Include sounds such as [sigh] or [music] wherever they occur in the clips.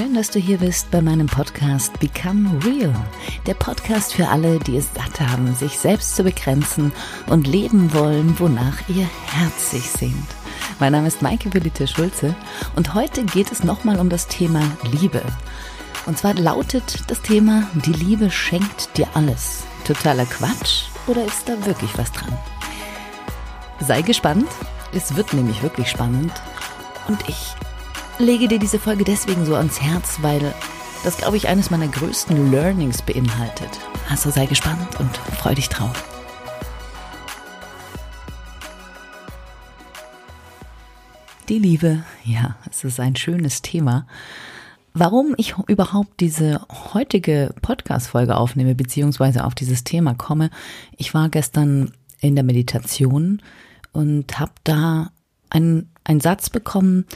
Schön, dass du hier bist bei meinem Podcast Become Real. Der Podcast für alle, die es satt haben, sich selbst zu begrenzen und leben wollen, wonach ihr Herz sich sehnt. Mein Name ist Maike Belite Schulze und heute geht es nochmal um das Thema Liebe. Und zwar lautet das Thema, die Liebe schenkt dir alles. Totaler Quatsch oder ist da wirklich was dran? Sei gespannt, es wird nämlich wirklich spannend und ich lege dir diese Folge deswegen so ans Herz, weil das, glaube ich, eines meiner größten Learnings beinhaltet. Also sei gespannt und freu dich drauf. Die Liebe, ja, es ist ein schönes Thema. Warum ich überhaupt diese heutige Podcast-Folge aufnehme, beziehungsweise auf dieses Thema komme, ich war gestern in der Meditation und habe da einen, einen Satz bekommen,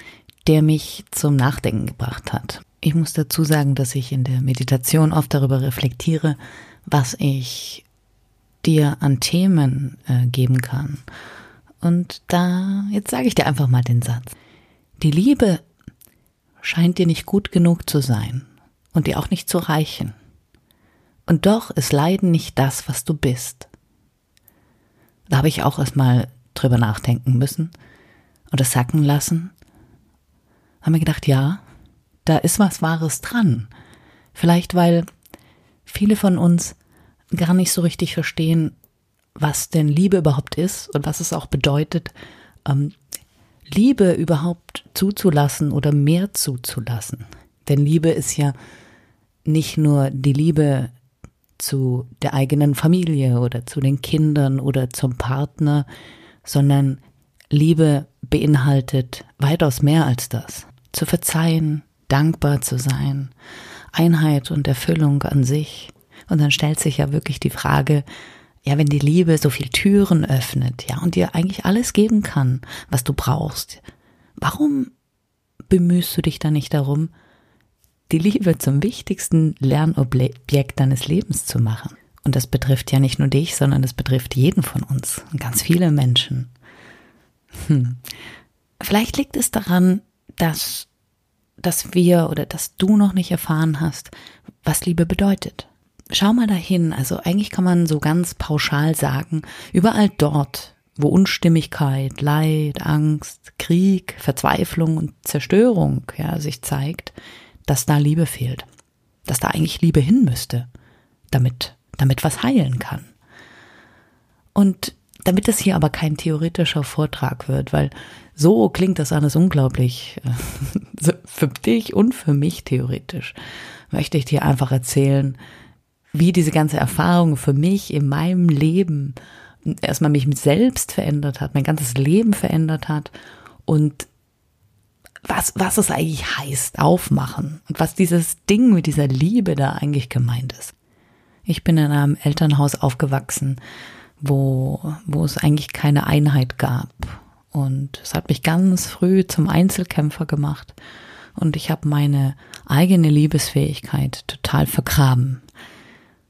der mich zum Nachdenken gebracht hat. Ich muss dazu sagen, dass ich in der Meditation oft darüber reflektiere, was ich dir an Themen äh, geben kann. Und da, jetzt sage ich dir einfach mal den Satz. Die Liebe scheint dir nicht gut genug zu sein und dir auch nicht zu reichen. Und doch ist Leiden nicht das, was du bist. Da habe ich auch erstmal drüber nachdenken müssen und es sacken lassen haben wir gedacht, ja, da ist was Wahres dran. Vielleicht, weil viele von uns gar nicht so richtig verstehen, was denn Liebe überhaupt ist und was es auch bedeutet, ähm, Liebe überhaupt zuzulassen oder mehr zuzulassen. Denn Liebe ist ja nicht nur die Liebe zu der eigenen Familie oder zu den Kindern oder zum Partner, sondern Liebe beinhaltet weitaus mehr als das zu verzeihen, dankbar zu sein, Einheit und Erfüllung an sich. Und dann stellt sich ja wirklich die Frage, ja, wenn die Liebe so viel Türen öffnet, ja, und dir eigentlich alles geben kann, was du brauchst, warum bemühst du dich dann nicht darum, die Liebe zum wichtigsten Lernobjekt deines Lebens zu machen? Und das betrifft ja nicht nur dich, sondern das betrifft jeden von uns und ganz viele Menschen. Hm. Vielleicht liegt es daran, dass, dass wir oder dass du noch nicht erfahren hast, was Liebe bedeutet. Schau mal dahin, also eigentlich kann man so ganz pauschal sagen, überall dort, wo Unstimmigkeit, Leid, Angst, Krieg, Verzweiflung und Zerstörung ja, sich zeigt, dass da Liebe fehlt, dass da eigentlich Liebe hin müsste, damit, damit was heilen kann. Und damit es hier aber kein theoretischer Vortrag wird, weil so klingt das alles unglaublich äh, [laughs] für dich und für mich theoretisch, möchte ich dir einfach erzählen, wie diese ganze Erfahrung für mich in meinem Leben erstmal mich selbst verändert hat, mein ganzes Leben verändert hat und was, was es eigentlich heißt, aufmachen und was dieses Ding mit dieser Liebe da eigentlich gemeint ist. Ich bin in einem Elternhaus aufgewachsen, wo, wo es eigentlich keine Einheit gab. Und es hat mich ganz früh zum Einzelkämpfer gemacht. Und ich habe meine eigene Liebesfähigkeit total vergraben.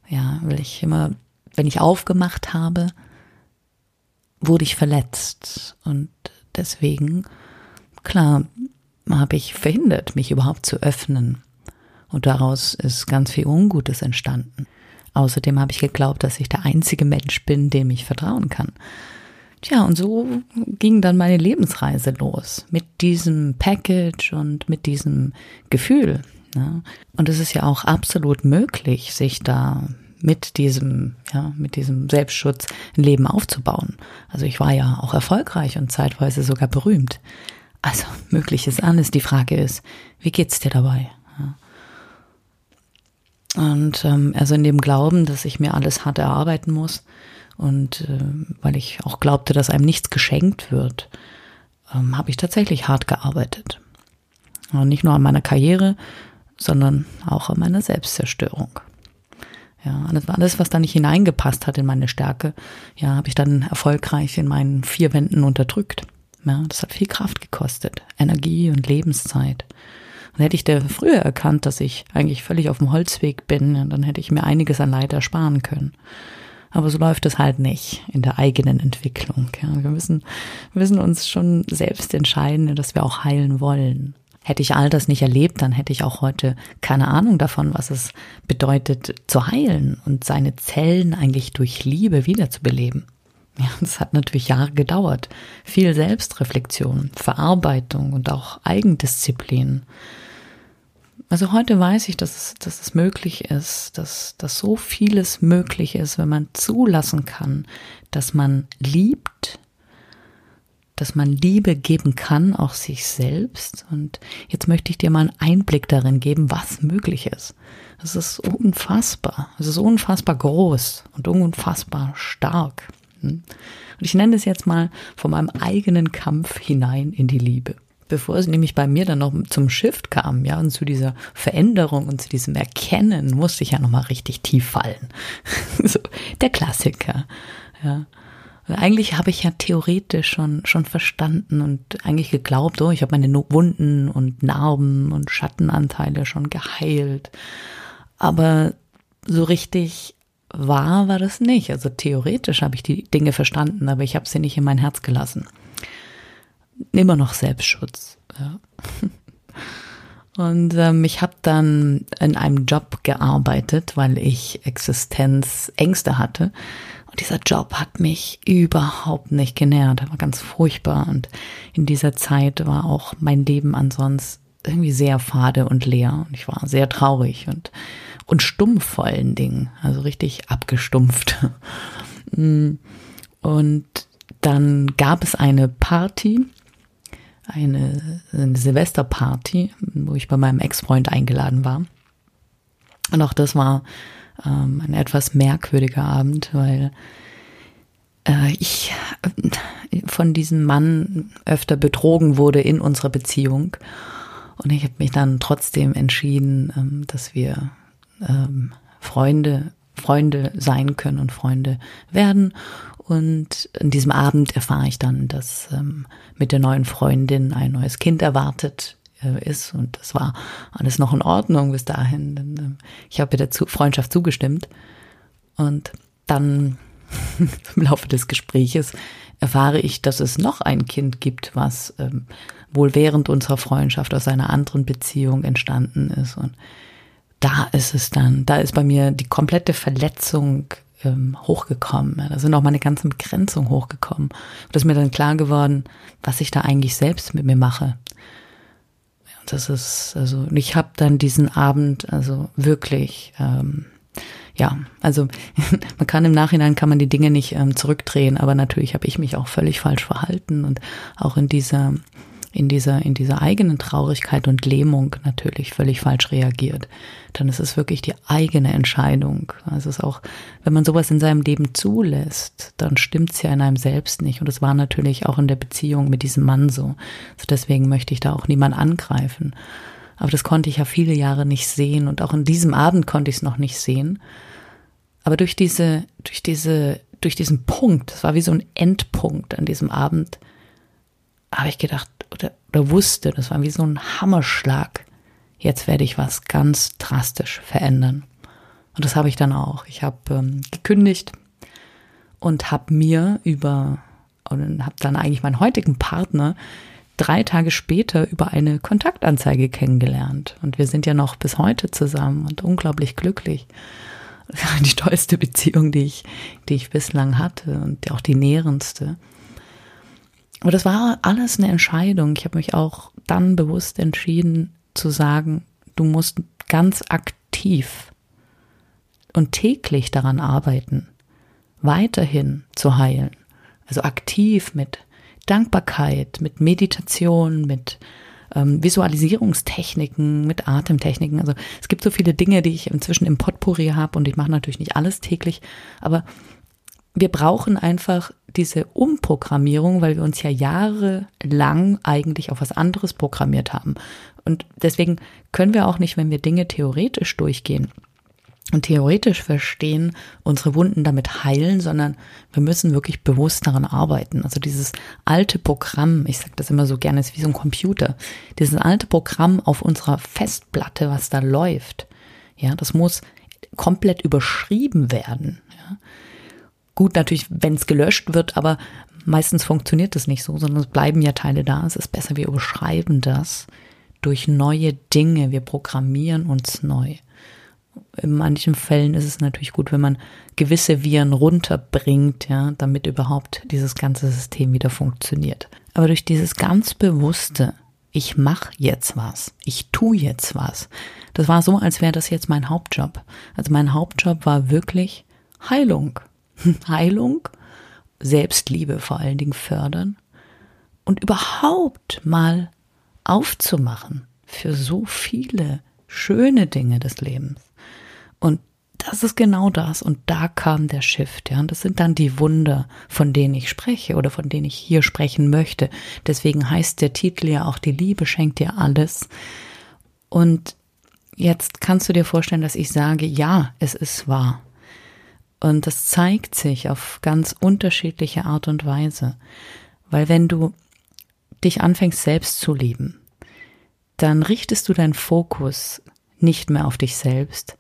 Ja, weil ich immer, wenn ich aufgemacht habe, wurde ich verletzt. Und deswegen, klar, habe ich verhindert, mich überhaupt zu öffnen. Und daraus ist ganz viel Ungutes entstanden. Außerdem habe ich geglaubt, dass ich der einzige Mensch bin, dem ich vertrauen kann. Tja, und so ging dann meine Lebensreise los mit diesem Package und mit diesem Gefühl. Ja. Und es ist ja auch absolut möglich, sich da mit diesem, ja, mit diesem Selbstschutz ein Leben aufzubauen. Also ich war ja auch erfolgreich und zeitweise sogar berühmt. Also möglich ist alles. Die Frage ist, wie geht's dir dabei? Und ähm, also in dem Glauben, dass ich mir alles hart erarbeiten muss und äh, weil ich auch glaubte, dass einem nichts geschenkt wird, ähm, habe ich tatsächlich hart gearbeitet. Und nicht nur an meiner Karriere, sondern auch an meiner Selbstzerstörung. Ja, alles, alles, was da nicht hineingepasst hat in meine Stärke, ja, habe ich dann erfolgreich in meinen vier Wänden unterdrückt. Ja, das hat viel Kraft gekostet, Energie und Lebenszeit. Und hätte ich da früher erkannt, dass ich eigentlich völlig auf dem Holzweg bin, dann hätte ich mir einiges an Leid ersparen können. Aber so läuft es halt nicht in der eigenen Entwicklung. Ja. Wir müssen, müssen uns schon selbst entscheiden, dass wir auch heilen wollen. Hätte ich all das nicht erlebt, dann hätte ich auch heute keine Ahnung davon, was es bedeutet zu heilen und seine Zellen eigentlich durch Liebe wiederzubeleben. Ja, das hat natürlich Jahre gedauert. Viel Selbstreflexion, Verarbeitung und auch Eigendisziplin. Also heute weiß ich, dass es, dass es möglich ist, dass, dass so vieles möglich ist, wenn man zulassen kann, dass man liebt, dass man Liebe geben kann, auch sich selbst. Und jetzt möchte ich dir mal einen Einblick darin geben, was möglich ist. Es ist unfassbar. Es ist unfassbar groß und unfassbar stark. Hm? Und ich nenne es jetzt mal von meinem eigenen Kampf hinein in die Liebe. Bevor es nämlich bei mir dann noch zum Shift kam, ja, und zu dieser Veränderung und zu diesem Erkennen, musste ich ja nochmal richtig tief fallen. [laughs] so, der Klassiker, ja. Eigentlich habe ich ja theoretisch schon, schon verstanden und eigentlich geglaubt, oh, ich habe meine Wunden und Narben und Schattenanteile schon geheilt. Aber so richtig wahr war das nicht. Also theoretisch habe ich die Dinge verstanden, aber ich habe sie nicht in mein Herz gelassen. Immer noch Selbstschutz. Ja. [laughs] Und ähm, ich habe dann in einem Job gearbeitet, weil ich Existenzängste hatte. Und dieser Job hat mich überhaupt nicht genährt. Er war ganz furchtbar. Und in dieser Zeit war auch mein Leben ansonsten irgendwie sehr fade und leer. Und ich war sehr traurig und, und stumpf vor allen Dingen. Also richtig abgestumpft. [laughs] Mm. Und dann gab es eine Party, eine, eine Silvesterparty, wo ich bei meinem Ex-Freund eingeladen war. Und auch das war ähm, ein etwas merkwürdiger Abend, weil äh, ich äh, von diesem Mann öfter betrogen wurde in unserer Beziehung. Und ich habe mich dann trotzdem entschieden, ähm, dass wir ähm, Freunde, Freunde sein können und Freunde werden. Und in diesem Abend erfahre ich dann, dass ähm, mit der neuen Freundin ein neues Kind erwartet äh, ist. Und das war alles noch in Ordnung bis dahin. Denn, äh, ich habe der Zu Freundschaft zugestimmt. Und dann [laughs] im Laufe des Gespräches erfahre ich, dass es noch ein Kind gibt, was ähm, wohl während unserer Freundschaft aus einer anderen Beziehung entstanden ist. Und da ist es dann, da ist bei mir die komplette Verletzung ähm, hochgekommen. Da sind auch meine ganzen Begrenzungen hochgekommen. Und ist mir dann klar geworden, was ich da eigentlich selbst mit mir mache das ist, also ich habe dann diesen Abend also wirklich, ähm, ja, also [laughs] man kann im Nachhinein kann man die Dinge nicht ähm, zurückdrehen, aber natürlich habe ich mich auch völlig falsch verhalten und auch in dieser in dieser, in dieser eigenen Traurigkeit und Lähmung natürlich völlig falsch reagiert, dann ist es wirklich die eigene Entscheidung. Also es ist auch, wenn man sowas in seinem Leben zulässt, dann stimmt es ja in einem selbst nicht. Und es war natürlich auch in der Beziehung mit diesem Mann so. Also deswegen möchte ich da auch niemand angreifen. Aber das konnte ich ja viele Jahre nicht sehen und auch in diesem Abend konnte ich es noch nicht sehen. Aber durch diese, durch diese, durch diesen Punkt, es war wie so ein Endpunkt an diesem Abend, habe ich gedacht, oder, oder wusste, das war wie so ein Hammerschlag. Jetzt werde ich was ganz drastisch verändern. Und das habe ich dann auch. Ich habe ähm, gekündigt und habe mir über, und habe dann eigentlich meinen heutigen Partner drei Tage später über eine Kontaktanzeige kennengelernt. Und wir sind ja noch bis heute zusammen und unglaublich glücklich. Die tollste Beziehung, die ich, die ich bislang hatte und auch die nährendste. Aber das war alles eine Entscheidung. Ich habe mich auch dann bewusst entschieden zu sagen, du musst ganz aktiv und täglich daran arbeiten, weiterhin zu heilen. Also aktiv mit Dankbarkeit, mit Meditation, mit ähm, Visualisierungstechniken, mit Atemtechniken. Also es gibt so viele Dinge, die ich inzwischen im Potpourri habe und ich mache natürlich nicht alles täglich, aber wir brauchen einfach diese Umprogrammierung, weil wir uns ja jahrelang eigentlich auf was anderes programmiert haben. Und deswegen können wir auch nicht, wenn wir Dinge theoretisch durchgehen und theoretisch verstehen, unsere Wunden damit heilen, sondern wir müssen wirklich bewusst daran arbeiten. Also dieses alte Programm, ich sage das immer so gerne, ist wie so ein Computer. Dieses alte Programm auf unserer Festplatte, was da läuft, ja, das muss komplett überschrieben werden. Ja. Gut, natürlich, wenn es gelöscht wird, aber meistens funktioniert das nicht so, sondern es bleiben ja Teile da. Es ist besser, wir überschreiben das durch neue Dinge. Wir programmieren uns neu. In manchen Fällen ist es natürlich gut, wenn man gewisse Viren runterbringt, ja, damit überhaupt dieses ganze System wieder funktioniert. Aber durch dieses ganz bewusste, ich mache jetzt was, ich tu jetzt was. Das war so, als wäre das jetzt mein Hauptjob. Also mein Hauptjob war wirklich Heilung. Heilung, Selbstliebe vor allen Dingen fördern und überhaupt mal aufzumachen für so viele schöne Dinge des Lebens. Und das ist genau das. Und da kam der Shift, ja. Und das sind dann die Wunder, von denen ich spreche oder von denen ich hier sprechen möchte. Deswegen heißt der Titel ja auch, die Liebe schenkt dir alles. Und jetzt kannst du dir vorstellen, dass ich sage, ja, es ist wahr. Und das zeigt sich auf ganz unterschiedliche Art und Weise. Weil wenn du dich anfängst selbst zu lieben, dann richtest du deinen Fokus nicht mehr auf dich selbst,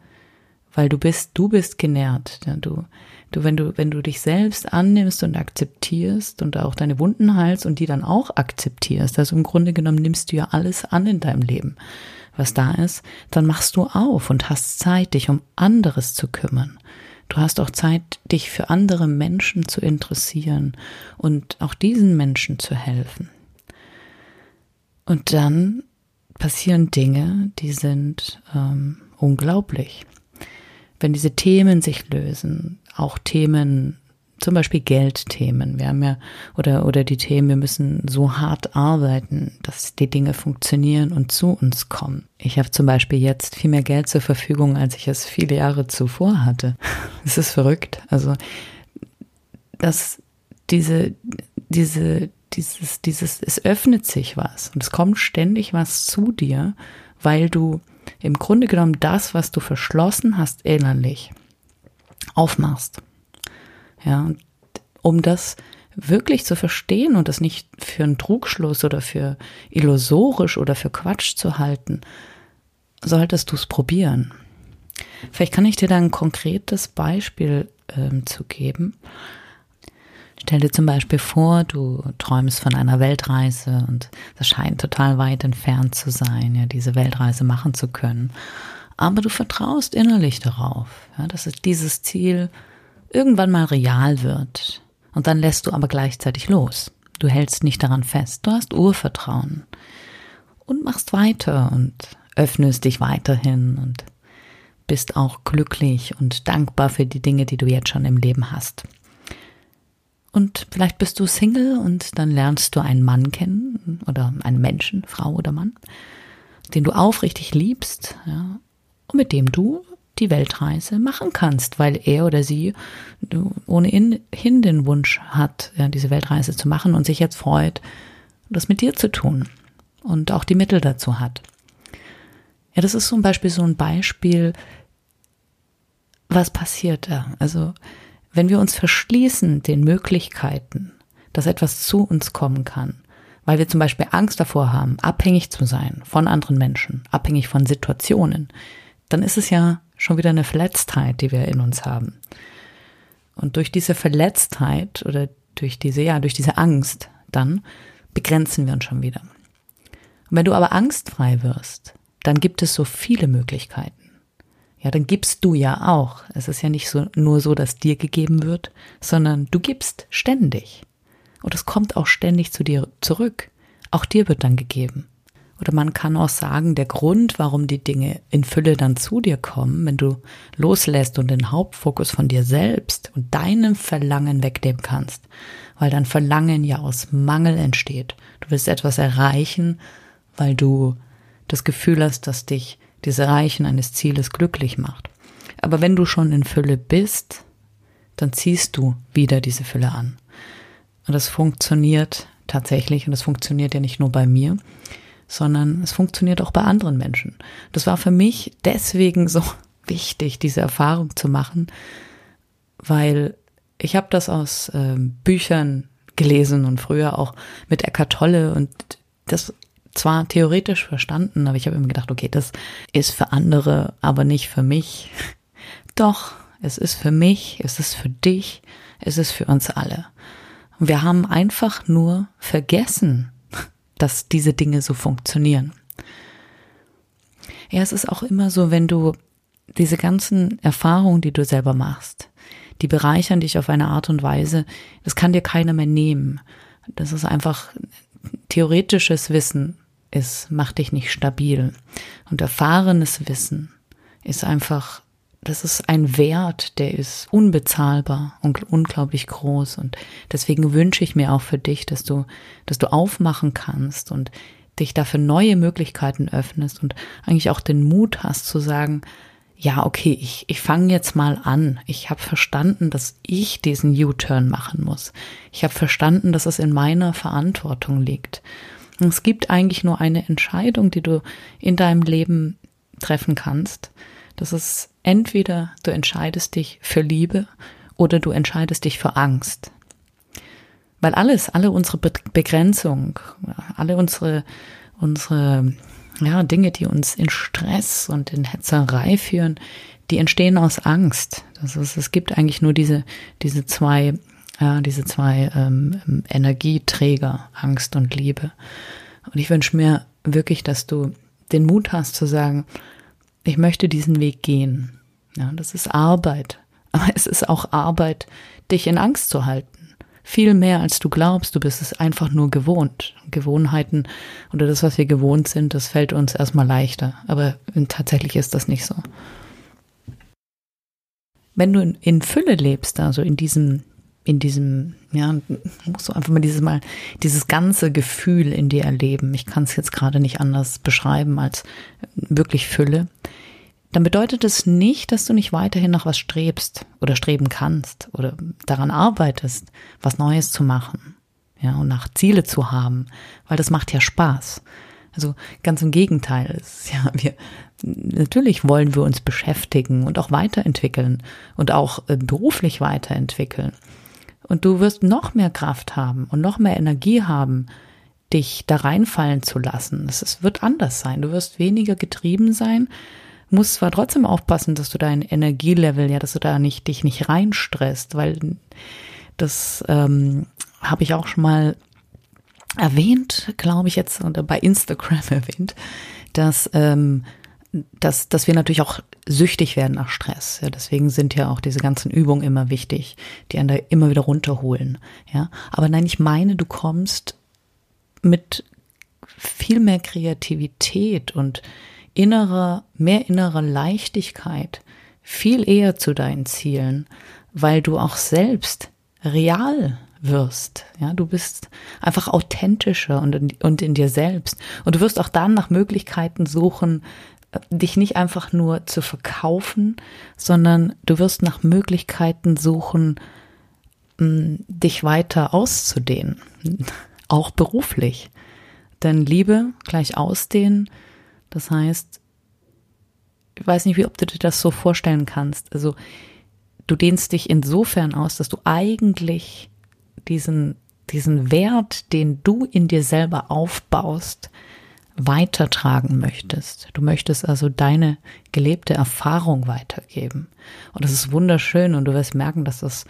weil du bist, du bist genährt. Du, du, wenn du, wenn du dich selbst annimmst und akzeptierst und auch deine Wunden heilst und die dann auch akzeptierst, also im Grunde genommen nimmst du ja alles an in deinem Leben, was da ist, dann machst du auf und hast Zeit, dich um anderes zu kümmern. Du hast auch Zeit, dich für andere Menschen zu interessieren und auch diesen Menschen zu helfen. Und dann passieren Dinge, die sind ähm, unglaublich. Wenn diese Themen sich lösen, auch Themen, zum Beispiel Geldthemen, wir haben ja, oder, oder die Themen, wir müssen so hart arbeiten, dass die Dinge funktionieren und zu uns kommen. Ich habe zum Beispiel jetzt viel mehr Geld zur Verfügung, als ich es viele Jahre zuvor hatte. [laughs] Es ist verrückt. Also, dass diese, diese, dieses, dieses, es öffnet sich was und es kommt ständig was zu dir, weil du im Grunde genommen das, was du verschlossen hast innerlich, aufmachst. Ja, und um das wirklich zu verstehen und das nicht für einen Trugschluss oder für illusorisch oder für Quatsch zu halten, solltest du es probieren. Vielleicht kann ich dir da ein konkretes Beispiel ähm, zu geben. Stell dir zum Beispiel vor, du träumst von einer Weltreise und das scheint total weit entfernt zu sein, ja, diese Weltreise machen zu können. Aber du vertraust innerlich darauf, ja, dass es dieses Ziel irgendwann mal real wird. Und dann lässt du aber gleichzeitig los. Du hältst nicht daran fest. Du hast Urvertrauen und machst weiter und öffnest dich weiterhin und bist auch glücklich und dankbar für die Dinge, die du jetzt schon im Leben hast. Und vielleicht bist du Single und dann lernst du einen Mann kennen oder einen Menschen, Frau oder Mann, den du aufrichtig liebst, ja, und mit dem du die Weltreise machen kannst, weil er oder sie ohnehin den Wunsch hat, ja, diese Weltreise zu machen und sich jetzt freut, das mit dir zu tun und auch die Mittel dazu hat. Ja, das ist zum Beispiel so ein Beispiel, was passiert da? Also, wenn wir uns verschließen den Möglichkeiten, dass etwas zu uns kommen kann, weil wir zum Beispiel Angst davor haben, abhängig zu sein von anderen Menschen, abhängig von Situationen, dann ist es ja schon wieder eine Verletztheit, die wir in uns haben. Und durch diese Verletztheit oder durch diese, ja, durch diese Angst, dann begrenzen wir uns schon wieder. Und wenn du aber angstfrei wirst, dann gibt es so viele Möglichkeiten ja, dann gibst du ja auch. Es ist ja nicht so, nur so, dass dir gegeben wird, sondern du gibst ständig. Und es kommt auch ständig zu dir zurück. Auch dir wird dann gegeben. Oder man kann auch sagen, der Grund, warum die Dinge in Fülle dann zu dir kommen, wenn du loslässt und den Hauptfokus von dir selbst und deinem Verlangen wegnehmen kannst, weil dein Verlangen ja aus Mangel entsteht. Du willst etwas erreichen, weil du das Gefühl hast, dass dich das Erreichen eines Zieles glücklich macht. Aber wenn du schon in Fülle bist, dann ziehst du wieder diese Fülle an. Und das funktioniert tatsächlich und das funktioniert ja nicht nur bei mir, sondern es funktioniert auch bei anderen Menschen. Das war für mich deswegen so [laughs] wichtig, diese Erfahrung zu machen, weil ich habe das aus äh, Büchern gelesen und früher auch mit Eckart Tolle und das zwar theoretisch verstanden, aber ich habe immer gedacht, okay, das ist für andere, aber nicht für mich. [laughs] Doch, es ist für mich, es ist für dich, es ist für uns alle. Wir haben einfach nur vergessen, dass diese Dinge so funktionieren. Ja, es ist auch immer so, wenn du diese ganzen Erfahrungen, die du selber machst, die bereichern dich auf eine Art und Weise, das kann dir keiner mehr nehmen. Das ist einfach theoretisches Wissen, es macht dich nicht stabil. Und erfahrenes Wissen ist einfach, das ist ein Wert, der ist unbezahlbar und unglaublich groß. Und deswegen wünsche ich mir auch für dich, dass du, dass du aufmachen kannst und dich dafür neue Möglichkeiten öffnest und eigentlich auch den Mut hast zu sagen, ja, okay, ich, ich fange jetzt mal an. Ich habe verstanden, dass ich diesen U-Turn machen muss. Ich habe verstanden, dass es in meiner Verantwortung liegt. Und es gibt eigentlich nur eine Entscheidung, die du in deinem Leben treffen kannst. Das ist entweder du entscheidest dich für Liebe oder du entscheidest dich für Angst. Weil alles, alle unsere Begrenzung, alle unsere, unsere ja, Dinge, die uns in Stress und in Hetzerei führen, die entstehen aus Angst. Das ist, es gibt eigentlich nur diese, diese zwei, ja, diese zwei ähm, Energieträger, Angst und Liebe. Und ich wünsche mir wirklich, dass du den Mut hast zu sagen, ich möchte diesen Weg gehen. Ja, das ist Arbeit. [laughs] Aber es ist auch Arbeit, dich in Angst zu halten viel mehr als du glaubst. Du bist es einfach nur gewohnt. Gewohnheiten oder das, was wir gewohnt sind, das fällt uns erstmal leichter. Aber tatsächlich ist das nicht so. Wenn du in, Fülle lebst, also in diesem, in diesem, ja, musst du einfach mal dieses Mal, dieses ganze Gefühl in dir erleben. Ich kann es jetzt gerade nicht anders beschreiben als wirklich Fülle dann bedeutet es nicht, dass du nicht weiterhin nach was strebst oder streben kannst oder daran arbeitest, was Neues zu machen, ja, und nach Ziele zu haben, weil das macht ja Spaß. Also ganz im Gegenteil, ist ja, wir, natürlich wollen wir uns beschäftigen und auch weiterentwickeln und auch äh, beruflich weiterentwickeln. Und du wirst noch mehr Kraft haben und noch mehr Energie haben, dich da reinfallen zu lassen. Es wird anders sein. Du wirst weniger getrieben sein musst zwar trotzdem aufpassen, dass du dein Energielevel, ja, dass du da nicht dich nicht reinstresst, weil das ähm, habe ich auch schon mal erwähnt, glaube ich jetzt oder bei Instagram [laughs] erwähnt, dass ähm, dass, dass wir natürlich auch süchtig werden nach Stress. Ja, deswegen sind ja auch diese ganzen Übungen immer wichtig, die einen da immer wieder runterholen. Ja, aber nein, ich meine, du kommst mit viel mehr Kreativität und innerer, mehr innere Leichtigkeit viel eher zu deinen Zielen, weil du auch selbst real wirst. Ja, du bist einfach authentischer und in, und in dir selbst. Und du wirst auch dann nach Möglichkeiten suchen, dich nicht einfach nur zu verkaufen, sondern du wirst nach Möglichkeiten suchen, dich weiter auszudehnen. [laughs] Auch beruflich. Denn Liebe gleich ausdehnen das heißt, ich weiß nicht, wie ob du dir das so vorstellen kannst. Also du dehnst dich insofern aus, dass du eigentlich diesen, diesen Wert, den du in dir selber aufbaust, weitertragen möchtest. Du möchtest also deine gelebte Erfahrung weitergeben. Und das ist wunderschön und du wirst merken, dass das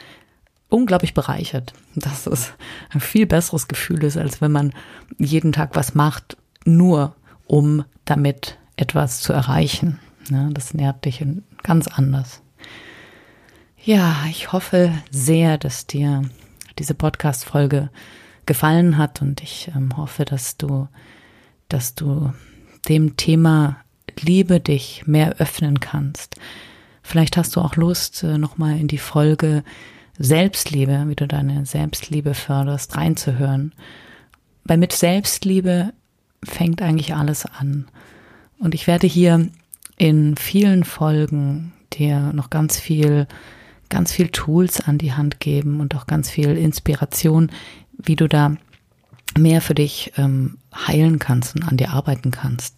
unglaublich bereichert. Dass es ein viel besseres Gefühl ist, als wenn man jeden Tag was macht, nur um damit etwas zu erreichen. Das nährt dich ganz anders. Ja, ich hoffe sehr, dass dir diese Podcast-Folge gefallen hat und ich ähm, hoffe, dass du, dass du dem Thema Liebe dich mehr öffnen kannst. Vielleicht hast du auch Lust, äh, nochmal in die Folge Selbstliebe, wie du deine Selbstliebe förderst, reinzuhören. Weil mit Selbstliebe fängt eigentlich alles an. Und ich werde hier in vielen Folgen dir noch ganz viel, ganz viel Tools an die Hand geben und auch ganz viel Inspiration, wie du da mehr für dich ähm, heilen kannst und an dir arbeiten kannst.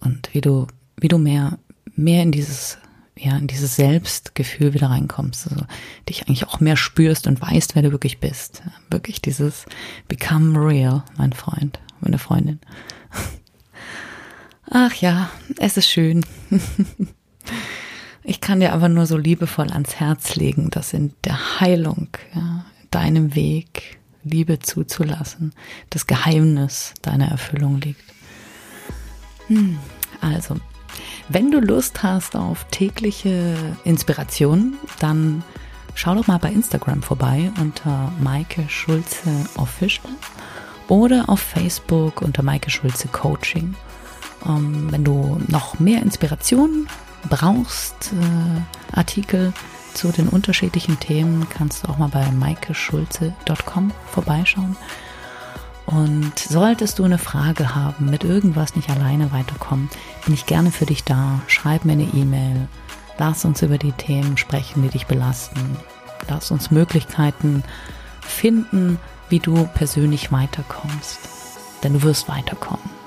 Und wie du, wie du mehr, mehr in dieses, ja, in dieses Selbstgefühl wieder reinkommst. Also dich eigentlich auch mehr spürst und weißt, wer du wirklich bist. Wirklich dieses Become Real, mein Freund meine Freundin. [laughs] Ach ja, es ist schön. [laughs] Ich kann dir aber nur so liebevoll ans Herz legen, dass in der Heilung, ja, deinem Weg Liebe zuzulassen, das Geheimnis deiner Erfüllung liegt. Hm. Also, wenn du Lust hast auf tägliche Inspiration, dann schau doch mal bei Instagram vorbei unter Maike Schulze Official oder auf Facebook unter Maike Schulze Coaching. Ähm, wenn du noch mehr Inspiration brauchst, äh, Artikel zu den unterschiedlichen Themen, kannst du auch mal bei maikeschulze.com vorbeischauen. Und solltest du eine Frage haben, mit irgendwas nicht alleine weiterkommen, bin ich gerne für dich da. Schreib mir eine E-Mail. Lass uns über die Themen sprechen, die dich belasten. Lass uns Möglichkeiten finden, wie du persönlich weiterkommst. Denn du wirst weiterkommen.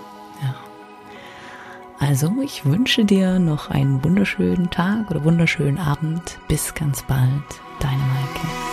Also, ich wünsche dir noch einen wunderschönen Tag oder wunderschönen Abend. Bis ganz bald. Deine Maike.